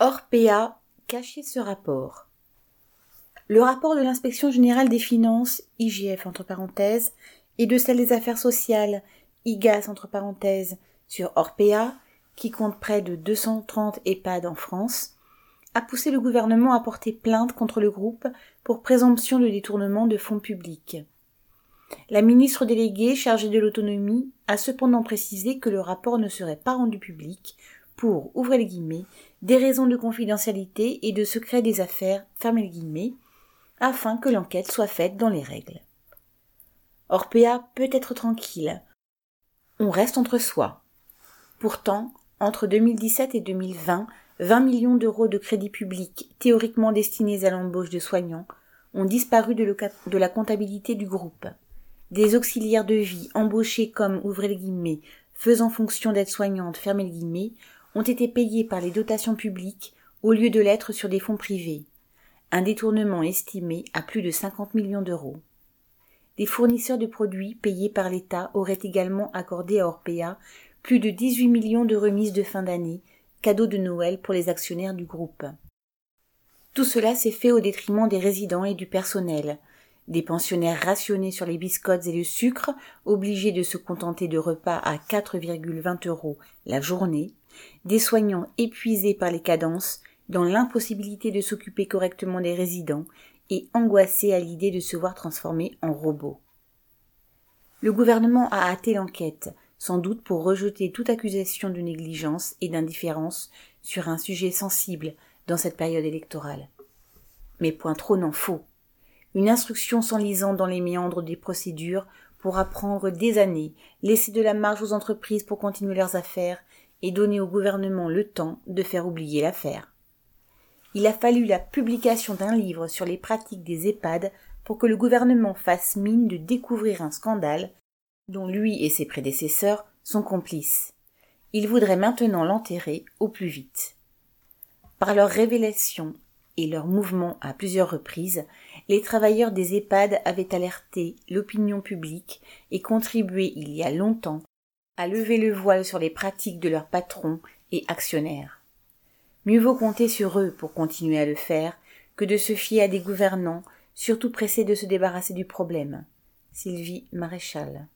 Orpea cachait ce rapport. Le rapport de l'inspection générale des finances, IGF entre parenthèses, et de celle des affaires sociales, IGAS entre parenthèses, sur Orpea, qui compte près de 230 EHPAD en France, a poussé le gouvernement à porter plainte contre le groupe pour présomption de détournement de fonds publics. La ministre déléguée chargée de l'autonomie a cependant précisé que le rapport ne serait pas rendu public pour, des raisons de confidentialité et de secret des affaires, afin que l'enquête soit faite dans les règles. Orpea peut être tranquille. On reste entre soi. Pourtant, entre 2017 et 2020, 20 millions d'euros de crédits publics théoriquement destinés à l'embauche de soignants ont disparu de, la comptabilité du groupe. Des auxiliaires de vie embauchés comme, ouvrez guillemets, faisant fonction d'aide-soignante, fermez les guillemets, ont été payés par les dotations publiques au lieu de l'être sur des fonds privés. Un détournement estimé à plus de 50 millions d'euros. Des fournisseurs de produits payés par l'État auraient également accordé à Orpea plus de 18 millions de remises de fin d'année, cadeaux de Noël pour les actionnaires du groupe. Tout cela s'est fait au détriment des résidents et du personnel, des pensionnaires rationnés sur les biscottes et le sucre, obligés de se contenter de repas à 4,20 euros la journée, des soignants épuisés par les cadences, dans l'impossibilité de s'occuper correctement des résidents et angoissés à l'idée de se voir transformés en robots. Le gouvernement a hâté l'enquête, sans doute pour rejeter toute accusation de négligence et d'indifférence sur un sujet sensible dans cette période électorale. Mais point trop n'en faut. Une instruction s'enlisant dans les méandres des procédures pourra prendre des années, laisser de la marge aux entreprises pour continuer leurs affaires et donner au gouvernement le temps de faire oublier l'affaire. Il a fallu la publication d'un livre sur les pratiques des EHPAD pour que le gouvernement fasse mine de découvrir un scandale dont lui et ses prédécesseurs sont complices. Il voudrait maintenant l'enterrer au plus vite. Par leurs révélations et leurs mouvements à plusieurs reprises, les travailleurs des EHPAD avaient alerté l'opinion publique et contribué il y a longtemps à lever le voile sur les pratiques de leurs patrons et actionnaires. Mieux vaut compter sur eux pour continuer à le faire que de se fier à des gouvernants surtout pressés de se débarrasser du problème. Sylvie Maréchal.